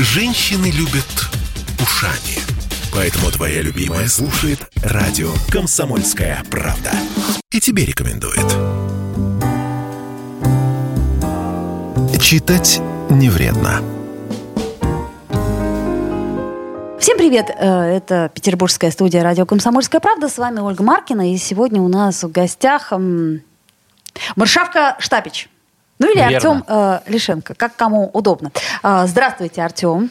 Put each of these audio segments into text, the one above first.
Женщины любят ушами. Поэтому твоя любимая слушает радио «Комсомольская правда». И тебе рекомендует. Читать не вредно. Всем привет! Э, это петербургская студия радио «Комсомольская правда». С вами Ольга Маркина. И сегодня у нас в гостях Маршавка Штапич. Ну или Верно. Артем э, Лишенко, как кому удобно. Э, здравствуйте, Артем.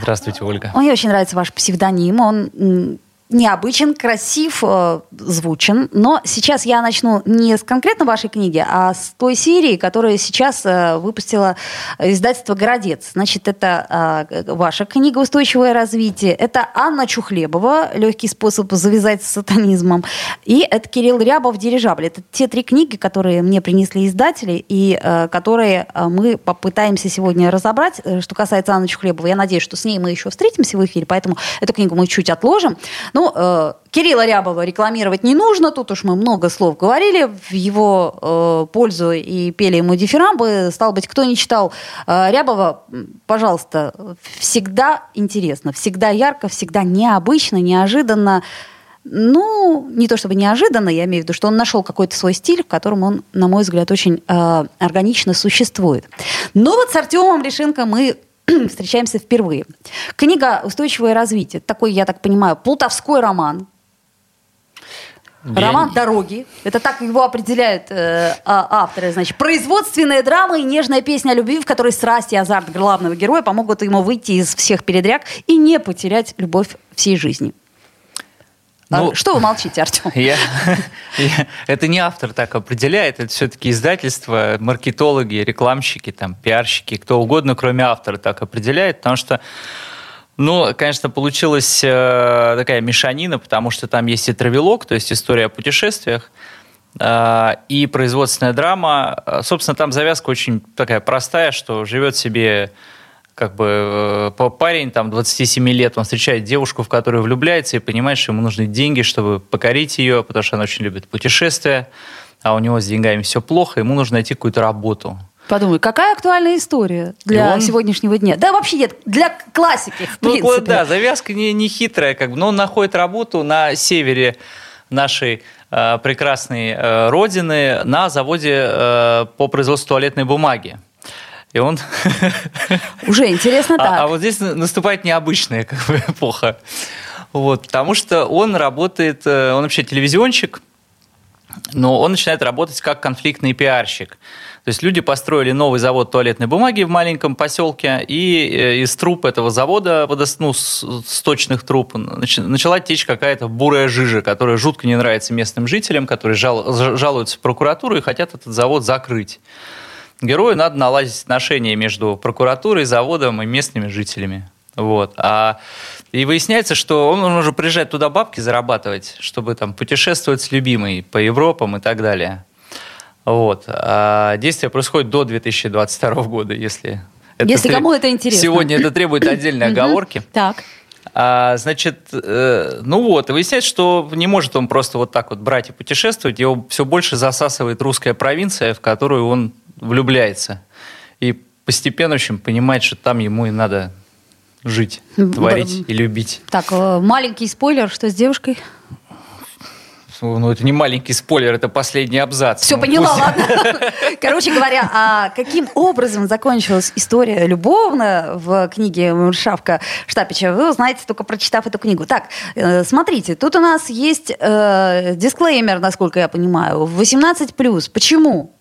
Здравствуйте, Ольга. Мне очень нравится ваш псевдоним. Он необычен, красив, э, звучен. Но сейчас я начну не с конкретно вашей книги, а с той серии, которую сейчас э, выпустила издательство «Городец». Значит, это э, ваша книга «Устойчивое развитие». Это Анна Чухлебова «Легкий способ завязать с сатанизмом». И это Кирилл Рябов «Дирижабль». Это те три книги, которые мне принесли издатели и которые мы попытаемся сегодня разобрать. Что касается Анны Чухлебовой, я надеюсь, что с ней мы еще встретимся в эфире, поэтому эту книгу мы чуть отложим. Ну, э, Кирилла Рябова рекламировать не нужно, тут уж мы много слов говорили в его э, пользу и пели ему дифирамбы. Стало быть, кто не читал э, Рябова, пожалуйста, всегда интересно, всегда ярко, всегда необычно, неожиданно. Ну, не то чтобы неожиданно, я имею в виду, что он нашел какой-то свой стиль, в котором он, на мой взгляд, очень э, органично существует. Но вот с Артемом Решенко мы встречаемся впервые. Книга «Устойчивое развитие». Такой, я так понимаю, плутовской роман. Я Роман не- «Дороги». Это так его определяют э, а- авторы. Значит, производственная драма и нежная песня о любви, в которой страсть и азарт главного героя помогут ему выйти из всех передряг и не потерять любовь всей жизни. А Ну, Что вы молчите, Артем? Я, я- это не автор так определяет, это все-таки издательство, маркетологи, рекламщики, там, пиарщики, кто угодно, кроме автора, так определяет, потому что, ну, конечно, получилась э, такая мешанина, потому что там есть и травелок, то есть история о путешествиях, э, и производственная драма. Э, Собственно, там завязка очень такая простая, что живет себе как бы э, па- парень там 27 лет, он встречает девушку, в которую влюбляется и понимает, что ему нужны деньги, чтобы покорить ее, потому что она очень любит путешествия, а у него с деньгами все плохо, ему нужно найти какую-то работу. Подумай, какая актуальная история для он- сегодняшнего дня? Да вообще нет, для классики, в Ну, принципе. вот, да, завязка не, не хитрая, как бы, но он находит работу на севере нашей э, прекрасной э, родины на заводе э, по производству туалетной бумаги. И он Уже интересно так. А, а вот здесь на- наступает необычная как бы, эпоха. Вот, потому что он работает, э, он вообще телевизионщик, но он начинает работать как конфликтный пиарщик. То есть люди построили новый завод туалетной бумаги в маленьком поселке, и э, из труб этого завода, ну, с- сточных труб, нач- начала течь какая-то бурая жижа, которая жутко не нравится местным жителям, которые жалуются в прокуратуру и хотят этот завод закрыть. Герою надо наладить отношения между прокуратурой, заводом и местными жителями. Вот. А, и выясняется, что он, он уже приезжает туда бабки зарабатывать, чтобы там путешествовать с любимой по Европам и так далее. Вот. А действие происходит до 2022 года, если... Если тре- кому это интересно. Сегодня это требует отдельной оговорки. Так. А, значит, э, ну вот, и выясняется, что не может он просто вот так вот брать и путешествовать, его все больше засасывает русская провинция, в которую он влюбляется. И постепенно, в общем, понимает, что там ему и надо жить, творить и любить. Так, э, маленький спойлер, что с девушкой? Ну, это не маленький спойлер, это последний абзац. Все Ну, поняла, пусть- ладно. Короче говоря, а каким образом закончилась история любовная в книге Шавка Штапича, вы узнаете, только прочитав эту книгу. Так, э, смотрите, тут у нас есть э, дисклеймер, насколько я понимаю, 18+. Почему?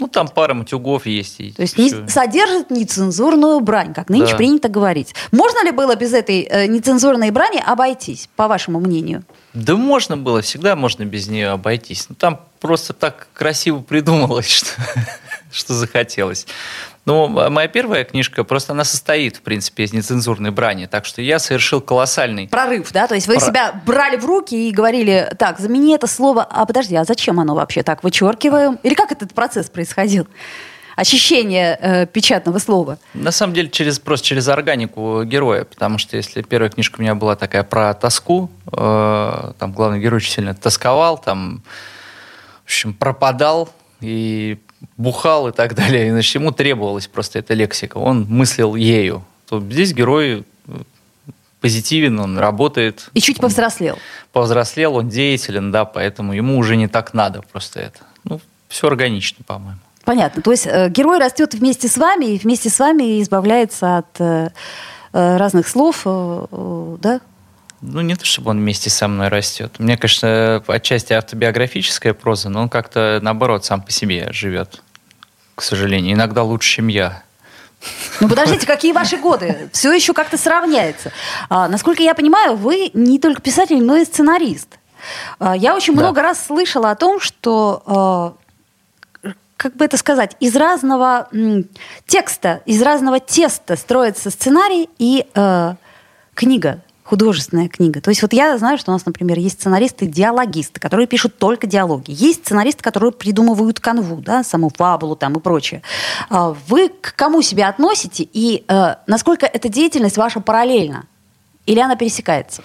Ну, там пара матюгов есть. и То есть не- содержит нецензурную брань, как нынче Да. принято говорить. Можно ли было без этой э, нецензурной брани обойтись, по вашему мнению? Да можно было, всегда можно без нее обойтись. Ну, там просто так красиво придумалось, что, что захотелось. Ну, м- моя первая книжка, просто она состоит, в принципе, из нецензурной брани, так что я совершил колоссальный... Прорыв, да? То есть вы Про- себя брали в руки и говорили, так, замени это слово, а подожди, а зачем оно вообще так? Вычеркиваем? Или как этот процесс происходил? Очищение э, печатного слова. На самом деле, через, просто через органику героя, потому что если первая книжка у меня была такая про тоску, э, там главный герой очень сильно тосковал, там, в общем, пропадал и бухал и так далее, и, значит, ему требовалась просто эта лексика, он мыслил ею. то здесь герой э, позитивен, он работает. И чуть повзрослел. Повзрослел, он деятелен, да, поэтому ему уже не так надо просто это. Ну, все органично, по-моему. Понятно. То есть э, герой растет вместе с вами и вместе с вами избавляется от э, э разных слов, э, э, да? Ну, не то, чтобы он вместе со мной растет. Мне, конечно, отчасти автобиографическая проза, но он как-то, наоборот, сам по себе живет, к сожалению. Иногда лучше, чем я. Ну подождите, какие ваши годы? Все еще как-то сравняется. А, насколько я понимаю, вы не только писатель, но и сценарист. А, я очень да. много раз слышала о том, что а, как бы это сказать, из разного м, текста, из разного теста строится сценарий и э, книга художественная книга. То есть вот я знаю, что у нас, например, есть сценаристы-диалогисты, которые пишут только диалоги. Есть сценаристы, которые придумывают канву, да, саму фабулу там и прочее. А вы к кому себя относите и э, насколько эта деятельность ваша параллельна? Или она пересекается?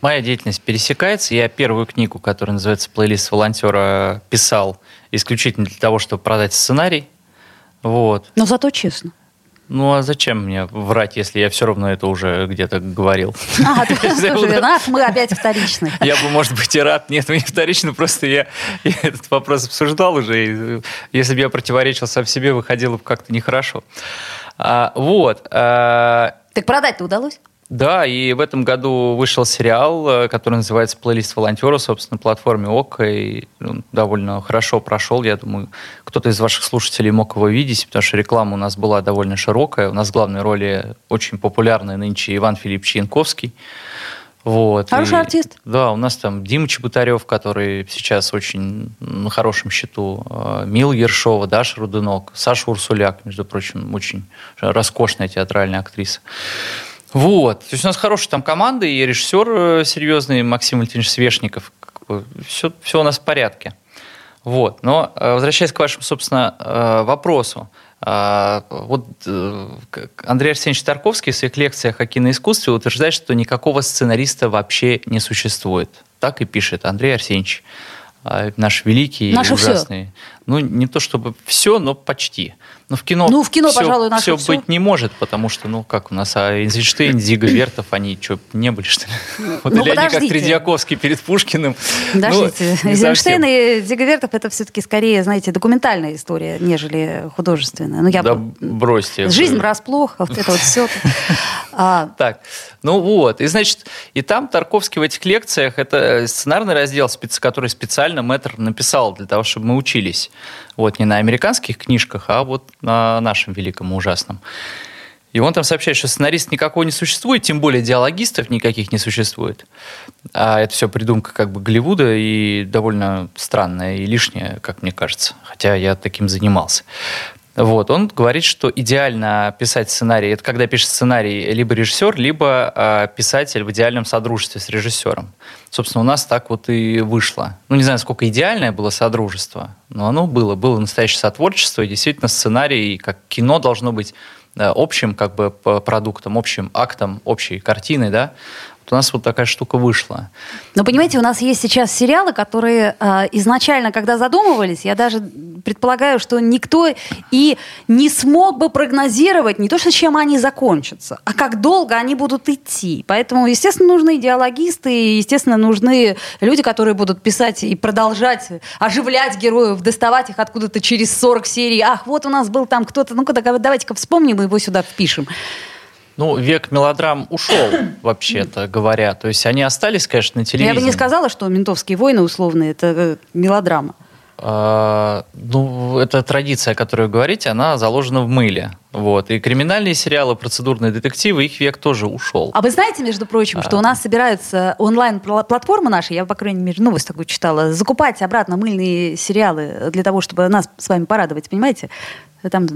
Моя деятельность пересекается. Я первую книгу, которая называется «Плейлист волонтера», писал исключительно для того, чтобы продать сценарий. Вот. Но зато честно. Ну а зачем мне врать, если я все равно это уже где-то говорил? А, мы опять вторичны. Я бы, может быть, и рад. Нет, мы не вторичны, просто я, я этот вопрос обсуждал уже. И если бы я противоречил сам себе, выходило бы как-то нехорошо. А, вот. А... Так продать-то удалось? Да, и в этом году вышел сериал, э, который называется «Плейлист волонтера», собственно, на платформе ОК, и он довольно хорошо прошел. Я думаю, кто-то из ваших слушателей мог его видеть, потому что реклама у нас была довольно широкая. У нас в главной роли очень популярный нынче Иван Филиппович Янковский. Вот. Хороший и, артист. Да, у нас там Дима Чеботарев, который сейчас очень на хорошем счету, э, Мил Ершова, Даша Рудынок, Саша Урсуляк, между прочим, очень роскошная театральная актриса. Вот. То есть у нас хорошая там команда и режиссер э, серьезный Максим Валентинович Свешников. Все, все у нас в порядке. Вот. Но э, возвращаясь к вашему, собственно, э, вопросу. Вот Андрей Арсеньевич Тарковский в своих лекциях о киноискусстве утверждает, что никакого сценариста вообще не существует. Так и пишет Андрей Арсеньевич, наш великий Наше и ужасный. Все. Ну, не то чтобы все, но почти. Но в кино, ну, в кино все, пожалуй, все, все быть не может, потому что, ну, как у нас, а Эйнштейн, Зига Вертов, они что, не были, что ли? Вот, ну, или подождите. они как Тредиаковский перед Пушкиным. Подождите, ну, Эйнштейн и Зига Вертов это все-таки скорее, знаете, документальная история, нежели художественная. Ну, я да бросьте. Жизнь врасплох, вот это вот все. А. Так, ну вот, и значит, и там Тарковский в этих лекциях, это сценарный раздел, который специально мэтр написал для того, чтобы мы учились. Вот, не на американских книжках, а вот на нашем великом и ужасном. И он там сообщает, что сценарист никакого не существует, тем более диалогистов никаких не существует. А это все придумка как бы Голливуда и довольно странная и лишняя, как мне кажется. Хотя я таким занимался. Вот, он говорит, что идеально писать сценарий, это когда пишет сценарий либо режиссер, либо э, писатель в идеальном содружестве с режиссером. Собственно, у нас так вот и вышло. Ну, не знаю, сколько идеальное было содружество, но оно было. Было настоящее сотворчество, и действительно сценарий, как кино должно быть общим как бы продуктом, общим актом, общей картиной, да, у нас вот такая штука вышла. Но понимаете, у нас есть сейчас сериалы, которые э, изначально, когда задумывались, я даже предполагаю, что никто и не смог бы прогнозировать не то, что чем они закончатся, а как долго они будут идти. Поэтому, естественно, нужны идеологисты, и, естественно, нужны люди, которые будут писать и продолжать оживлять героев, доставать их откуда-то через 40 серий. Ах, вот у нас был там кто-то, ну-ка давайте-ка вспомним и его сюда впишем. Ну, век мелодрам ушел, вообще-то говоря. То есть они остались, конечно, на телевидении. Я бы не сказала, что «Ментовские войны» условные – это э, мелодрама. А, ну, эта традиция, о которой вы говорите, она заложена в мыле. Вот. И криминальные сериалы, процедурные детективы, их век тоже ушел. А вы знаете, между прочим, а... что у нас собираются онлайн-платформы наши, я, по крайней мере, новость такую читала, закупать обратно мыльные сериалы для того, чтобы нас с вами порадовать, понимаете? Там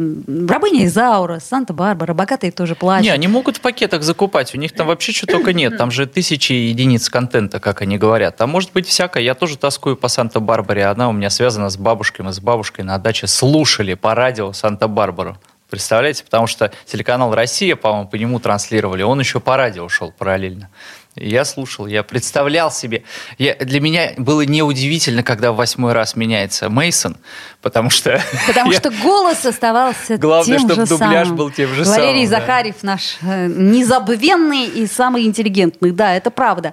рабыня Изаура, Санта-Барбара, богатые тоже плачут. Не, они могут в пакетах закупать, у них там вообще что только нет, там же тысячи единиц контента, как они говорят. Там может быть всякое, я тоже тоскую по Санта-Барбаре, она у меня связана с бабушкой, мы с бабушкой на даче слушали по радио Санта-Барбару. Представляете? Потому что телеканал «Россия», по-моему, по нему транслировали, он еще по радио шел параллельно. Я слушал, я представлял себе. Я, для меня было неудивительно, когда в восьмой раз меняется Мейсон, потому что... Потому что голос оставался Главное, тем чтобы же дубляж самым. был тем же Валерий самым, да. Захарев наш э, незабвенный и самый интеллигентный. Да, это правда.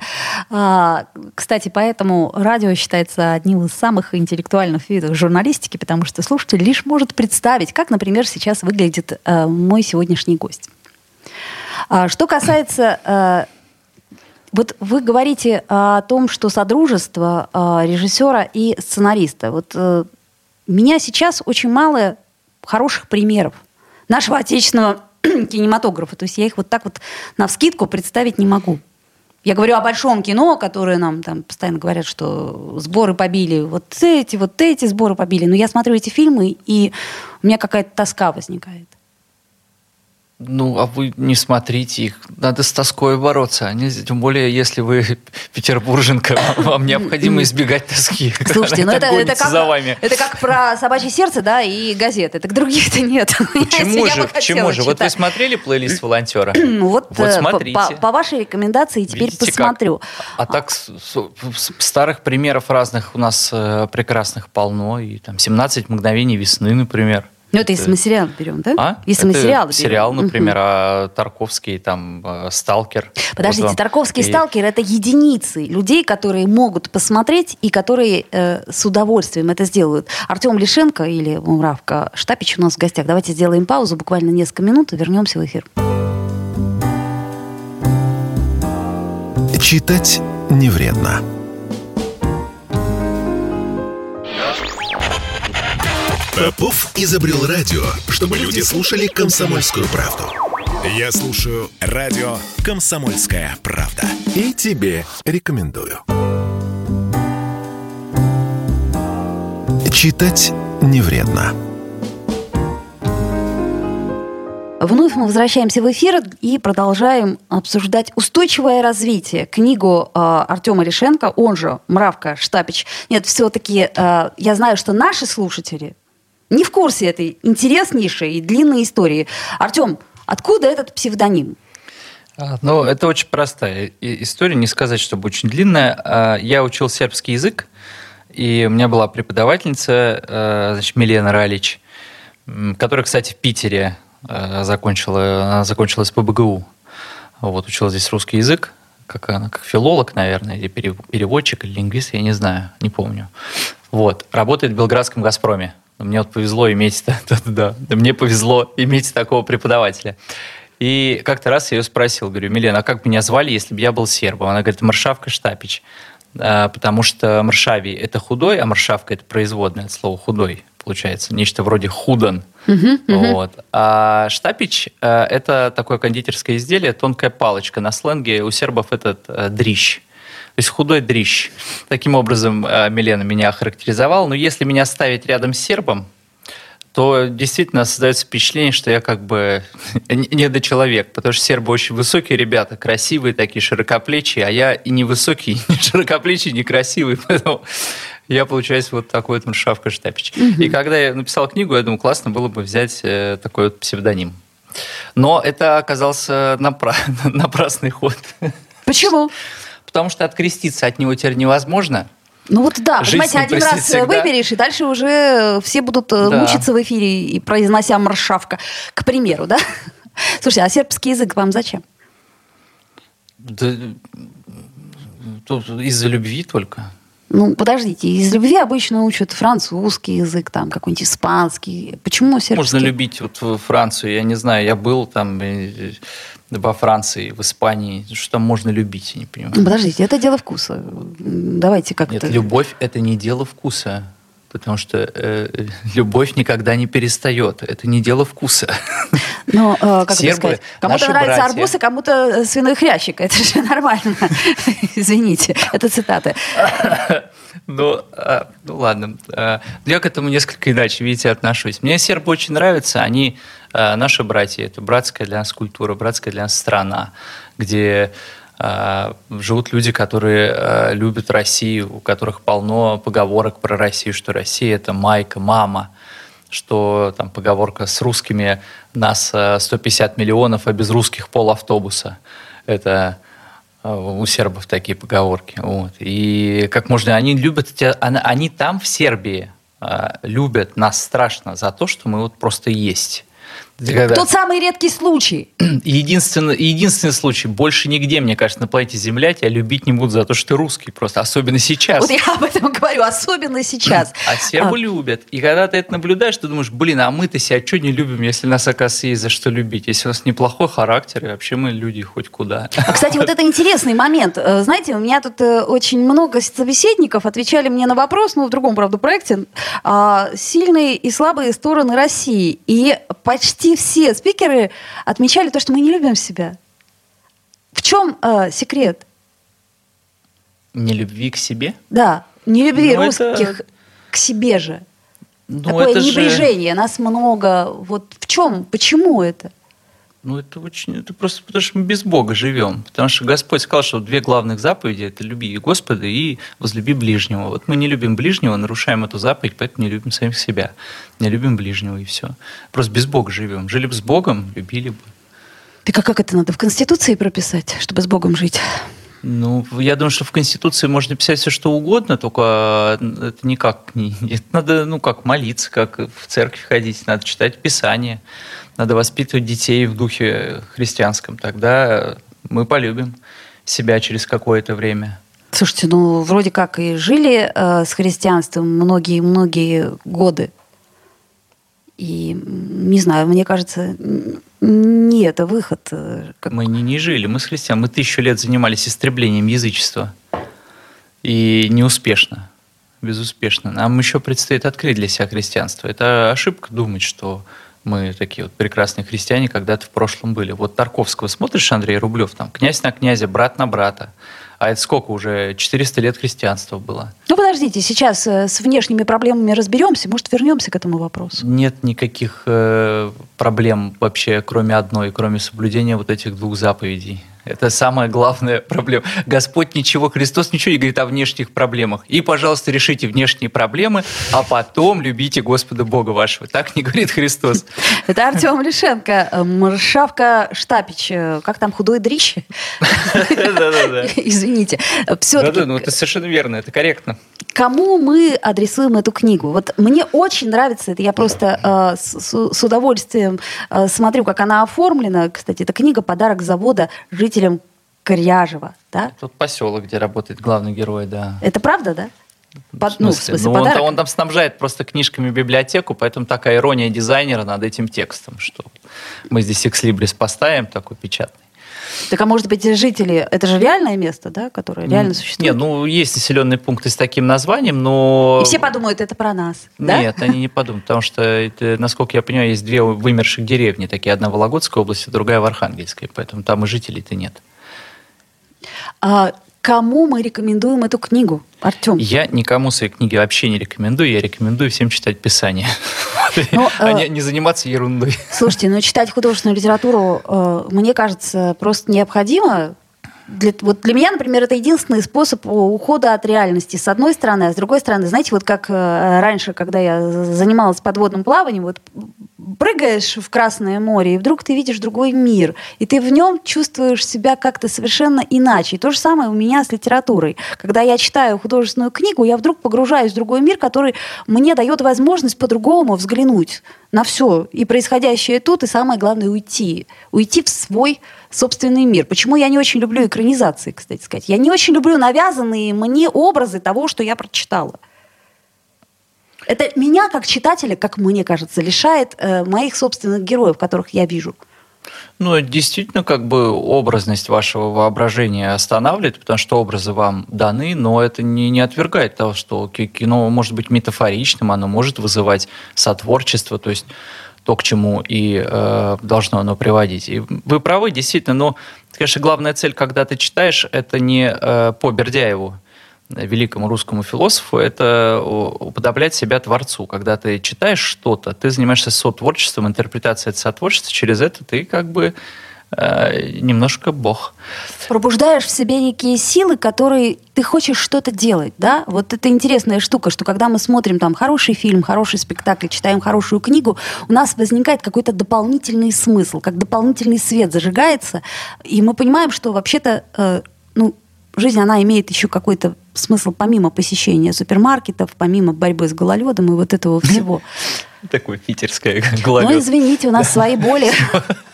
А, кстати, поэтому радио считается одним из самых интеллектуальных видов журналистики, потому что слушатель лишь может представить, как, например, сейчас выглядит э, мой сегодняшний гость. А, что касается э, вот вы говорите о том, что содружество э, режиссера и сценариста. Вот э, меня сейчас очень мало хороших примеров нашего отечественного кинематографа. То есть я их вот так вот на вскидку представить не могу. Я говорю о большом кино, которое нам там постоянно говорят, что сборы побили вот эти, вот эти сборы побили. Но я смотрю эти фильмы, и у меня какая-то тоска возникает. Ну, а вы не смотрите их. Надо с тоской бороться. Они, тем более, если вы петербурженка, вам необходимо избегать тоски. Слушайте, ну это, это, как, за вами. это как про собачье сердце, да, и газеты. Так других-то нет. Почему бы же? Почему же? Вот вы смотрели плейлист волонтера? Ну вот, Вот э, смотрите. по, по вашей рекомендации теперь Видите, как? посмотрю. А так старых примеров разных у нас э, прекрасных полно. И там 17 мгновений весны, например. Ну это если мы сериал берем, да? А? Если мы Это сериал берем. Сериал, например, а Тарковский, там, э, Сталкер. Подождите, Вот вам. Тарковский И- сталкер это единицы людей, которые могут посмотреть и которые э, с удовольствием это сделают. Артем Лишенко или Муравка Штапич у нас в гостях. Давайте сделаем паузу, буквально несколько минут и вернемся в эфир. Читать не вредно. Попов изобрел радио, чтобы люди слушали комсомольскую правду. Я слушаю радио «Комсомольская правда». И тебе рекомендую. Читать не вредно. Вновь мы возвращаемся в эфир и продолжаем обсуждать устойчивое развитие. Книгу э, Артема Решенко, он же Мравка Штапич. Нет, все-таки э, я знаю, что наши слушатели не в курсе этой интереснейшей и длинной истории. Артем, откуда этот псевдоним? А, Ну, это очень простая история, не сказать, чтобы очень длинная. А, Я учил сербский язык, и у меня была преподавательница, э, значит, Милена Ралич, которая, кстати, в Питере закончила, она закончила СПБГУ. Вот, учила здесь русский язык, как она, как филолог, наверное, или пере- переводчик, или лингвист, я не знаю, не помню. Вот, работает в Белградском «Газпроме». Мне вот повезло иметь, да, да, да, да, мне повезло иметь такого преподавателя. И как-то раз я ее спросил, говорю, Милена, а как меня звали, если бы я был сербом? Она говорит, Маршавка Штапич. А, Потому что Маршавий – это худой, а Маршавка – это производное от слова худой, получается. Нечто вроде худан. Вот. А Штапич э, – это такое кондитерское изделие, тонкая палочка. На сленге у сербов этот э, дрищ. То есть худой дрищ. Таким образом э, Милена меня охарактеризовала. Но если меня ставить рядом с сербом, то действительно создается впечатление, что я как бы недочеловек, потому что сербы очень высокие ребята, красивые такие, широкоплечие, а я и не высокий, не широкоплечий, не красивый, поэтому я, получаюсь, вот такой вот Маршавка Штапич. И когда я написал книгу, я думал, классно было бы взять э, такой вот псевдоним. Но это оказался напра- напрасный ход, Почему? Потому что откреститься от него теперь невозможно. Ну вот да, Жизнь понимаете, один раз всегда. выберешь, и дальше уже все будут э, Да. мучиться в эфире, и произнося маршавка, к примеру, да? Слушайте, а сербский язык вам зачем? Да, из-за любви только. Ну, подождите, из любви обычно учат французский язык, там, какой-нибудь испанский. Почему сербский? Можно любить вот Францию, я не знаю, я был там во Франции, в Испании, что там можно любить, я не понимаю. подождите, это дело вкуса. Давайте как-то... Нет, любовь это не дело вкуса, потому что э, любовь никогда не перестает, это не дело вкуса. Ну, э, как Сербы, сказать? Кому-то нравится братья. арбуз, а кому-то э, свиной хрящик. Это же нормально. Извините, это цитаты. Ну, а, ну ладно. А, Я к этому несколько иначе, видите, отношусь. Мне сербы очень нравятся. Они а, наши братья. Это братская для нас культура, братская для нас страна, где живут люди, которые а, любят Россию, у которых полно поговорок про Россию, что Россия – это майка, мама, что там поговорка с русскими нас а, 150 миллионов, а без русских пол автобуса. Это А, у сербов такие поговорки. Вот. И как можно, они любят, они там в Сербии а, любят нас страшно за то, что мы вот просто есть. Когда... Тот самый редкий случай. Единственный, единственный случай. Больше нигде, мне кажется, на планете Земля тебя любить не будут за то, что ты русский просто. Особенно сейчас. Вот я об этом говорю. Особенно сейчас. А сербы а. любят. И когда ты это наблюдаешь, ты думаешь, блин, а мы-то себя что не любим, если нас, оказывается, есть за что любить? Если у нас неплохой характер, и вообще мы люди хоть куда. А, кстати, вот это интересный момент. Э, знаете, у меня тут э, очень много собеседников отвечали мне на вопрос, ну, в другом, правда, проекте, а, сильные и слабые стороны России. И почти почти все спикеры отмечали то, что мы не любим себя. В чем э, секрет? Не любви к себе? Да, не любви ну, русских это... к себе же. Ну, Такое это небрежение, же... нас много. Вот в чем, почему это? Ну, это очень, это просто потому, что мы без Бога живем. Потому что Господь сказал, что две главных заповеди – это люби Господа и возлюби ближнего. Вот мы не любим ближнего, нарушаем эту заповедь, поэтому не любим самих себя. Не любим ближнего, и все. Просто без Бога живем. Жили бы с Богом, любили бы. Так а как это надо в Конституции прописать, чтобы с Богом жить? Ну, я думаю, что в Конституции можно писать все, что угодно, только это никак не... Это надо, ну, как молиться, как в церковь ходить, надо читать Писание. Надо воспитывать детей в духе христианском. Тогда мы полюбим себя через какое-то время. Слушайте, ну вроде как и жили э, с христианством многие-многие годы. И не знаю, мне кажется, не это выход. Э, как... Мы не, не жили, мы с христиан. Мы тысячу лет занимались истреблением язычества. И неуспешно, безуспешно. Нам еще предстоит открыть для себя христианство. Это ошибка думать, что мы такие вот прекрасные христиане когда-то в прошлом были. Вот Тарковского смотришь, Андрей Рублев, там, князь на князя, брат на брата. А это сколько уже? 400 лет христианства было. Ну, подождите, сейчас э, с внешними проблемами разберемся. Может, вернемся к этому вопросу? Нет никаких э, проблем вообще, кроме одной, кроме соблюдения вот этих двух заповедей. Это самая главная проблема. Господь ничего, Христос ничего не говорит о внешних проблемах. И, пожалуйста, решите внешние проблемы, а потом любите Господа Бога вашего. Так не говорит Христос. Это Артем Лишенко, Маршавка Штапич. Э, как там, худой? Да-да-да. Извините. Да-да, ну это совершенно верно, это корректно. Кому мы адресуем эту книгу? Вот мне очень нравится это. Я просто э, с, с удовольствием э, смотрю, как она оформлена. Кстати, это книга «Подарок завода жителям Коряжева». Да? Тут поселок, где работает главный герой, да. Это правда, да? Под, ну, в смысле, ну, он, он там снабжает просто книжками библиотеку, поэтому такая ирония дизайнера над этим текстом, что мы здесь экслибрис поставим такой печатный. Так а может быть жители, это же реальное место, да, которое реально существует? Нет, ну есть населенные пункты с таким названием, но... И все подумают, это про нас, да? Нет, они не подумают, потому что, это, насколько я понимаю, есть две вымерших деревни, такие, одна в Вологодской области, другая в Архангельской, поэтому там и жителей-то нет. А Кому мы рекомендуем эту книгу, Артем? Я никому свои книги вообще не рекомендую. Я рекомендую всем читать Писание. Но, ну, а э, не заниматься ерундой. Слушайте, ну читать художественную литературу, э, мне кажется, просто необходимо. Для, вот для меня, например, это единственный способ ухода от реальности, с одной стороны, а с другой стороны, знаете, вот как э, раньше, когда я занималась подводным плаванием, вот прыгаешь в Красное море, и вдруг ты видишь другой мир, и ты в нем чувствуешь себя как-то совершенно иначе. И то же самое у меня с литературой. Когда я читаю художественную книгу, я вдруг погружаюсь в другой мир, который мне дает возможность по-другому взглянуть на все. И происходящее тут, и самое главное, уйти. Уйти в свой собственный мир. Почему я не очень люблю экранизации, кстати сказать. Я не очень люблю навязанные мне образы того, что я прочитала. Это меня, как читателя, как мне кажется, лишает э, моих собственных героев, которых я вижу. Ну, действительно, как бы образность вашего воображения останавливает, потому что образы вам даны, но это не, не отвергает того, что кино может быть метафоричным, оно может вызывать сотворчество, то есть то, к чему и э, должно оно приводить. И вы правы, действительно, но, конечно, главная цель, когда ты читаешь, это не э, по Бердяеву, великому русскому философу, это уподоблять себя творцу. Когда ты читаешь что-то, ты занимаешься сотворчеством, интерпретацией сотворчества, через это ты как бы немножко бог. Пробуждаешь в себе некие силы, которые ты хочешь что-то делать, да? Вот это интересная штука, что когда мы смотрим там хороший фильм, хороший спектакль, читаем хорошую книгу, у нас возникает какой-то дополнительный смысл, как дополнительный свет зажигается, и мы понимаем, что вообще-то э, ну, жизнь, она имеет еще какой-то смысл помимо посещения супермаркетов, помимо борьбы с гололедом и вот этого всего. Такое питерское гололед. Ну, извините, у нас свои боли.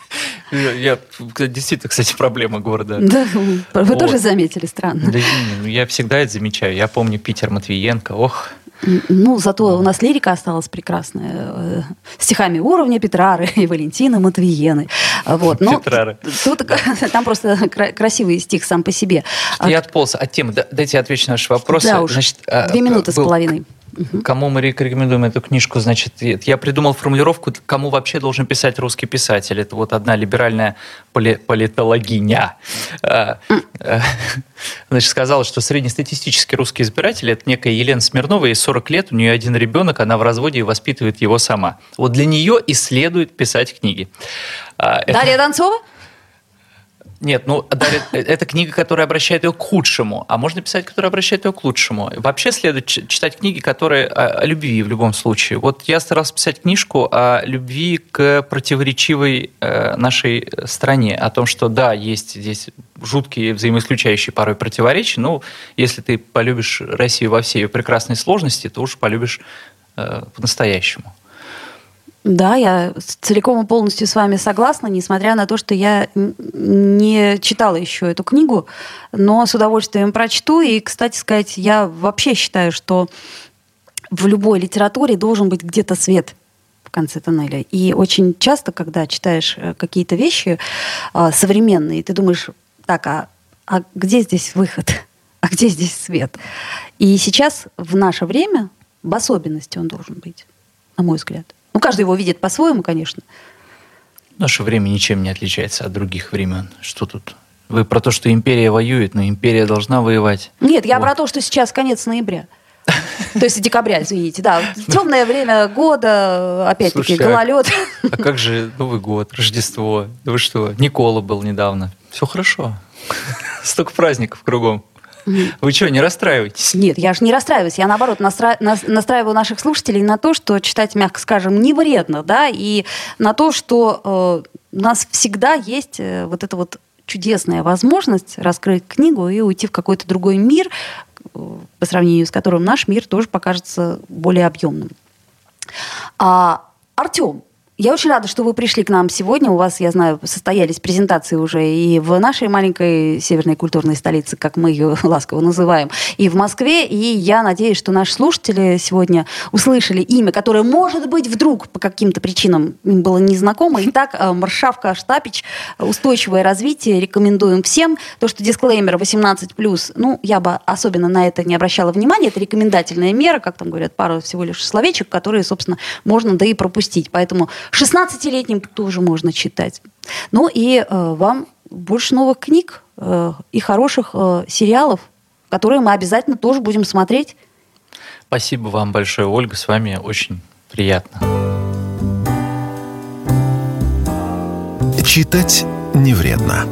Я, действительно, кстати, проблема города. Да, вы вот. тоже заметили, странно. Да, ну, я всегда это замечаю. Я помню Питер Матвиенко, ох, ну, зато у нас лирика осталась прекрасная. Э, стихами уровня Петрары и Валентины Матвиены. Вот. Но Петрары. Тут, там просто красивый стих сам по себе. Я отполз от темы. Дайте я отвечу на ваши вопросы. Да уж. Значит, а, Две минуты был... с половиной. Кому мы рекомендуем эту книжку? Значит, я придумал формулировку, кому вообще должен писать русский писатель. Это вот одна либеральная поли политологиня. А, а, значит, сказала, что среднестатистический русский избиратель – это некая Елена Смирнова, ей 40 лет, у нее один ребенок, она в разводе и воспитывает его сама. Вот для нее и следует писать книги. Дарья Донцова? Нет, ну, э, это книга, которая обращает ее к худшему, а можно писать, которая обращает ее к лучшему. Вообще следует читать книги, которые о, любви в любом случае. Вот я старался писать книжку о любви к противоречивой э, нашей стране, о том, что да, есть здесь жуткие взаимоисключающие порой противоречия, но если ты полюбишь Россию во всей ее прекрасной сложности, то уж полюбишь э, по-настоящему. Да, я целиком и полностью с вами согласна, несмотря на то, что я не читала еще эту книгу, но с удовольствием прочту. И, кстати сказать, я вообще считаю, что в любой литературе должен быть где-то свет в конце тоннеля. И очень часто, когда читаешь э, какие-то вещи а, современные, ты думаешь, так, а, а где здесь выход? А где здесь свет? И сейчас, в наше время, в особенности он должен быть, на мой взгляд. Ну, каждый его видит по-своему, конечно. Наше время ничем не отличается от других времен. Что тут? Вы про то, что империя воюет, но империя должна воевать. Нет, я вот. про то, что сейчас конец ноября. То есть декабря, извините, да. Темное время года, опять-таки, а гололед. А как же Новый год, Рождество? Да вы что, Никола был недавно. Все хорошо. Столько праздников кругом. Вы что, не расстраиваетесь? Нет, я же не расстраиваюсь. Я, наоборот, настра... настраиваю наших слушателей на то, что читать, мягко скажем, не вредно, да, и на то, что э, у нас всегда есть э, вот эта вот чудесная возможность раскрыть книгу и уйти в какой-то другой мир, э, по сравнению с которым наш мир тоже покажется более объемным. А, Артем, я очень рада, что вы пришли к нам сегодня. У вас, я знаю, состоялись презентации уже и в нашей маленькой северной культурной столице, как мы ее ласково называем, и в Москве. И я надеюсь, что наши слушатели сегодня услышали имя, которое, может быть, вдруг по каким-то причинам им было незнакомо. Итак, э, Маршавка Штапич, устойчивое развитие, рекомендуем всем. То, что дисклеймер 18+, ну, я бы особенно на это не обращала внимания. Это рекомендательная мера, как там говорят, пару всего лишь словечек, которые, собственно, можно да и пропустить. Поэтому 16-летним тоже можно читать. Ну и э, вам больше новых книг э, и хороших э, сериалов, которые мы обязательно тоже будем смотреть. Спасибо вам большое, Ольга. С вами очень приятно. Читать не вредно.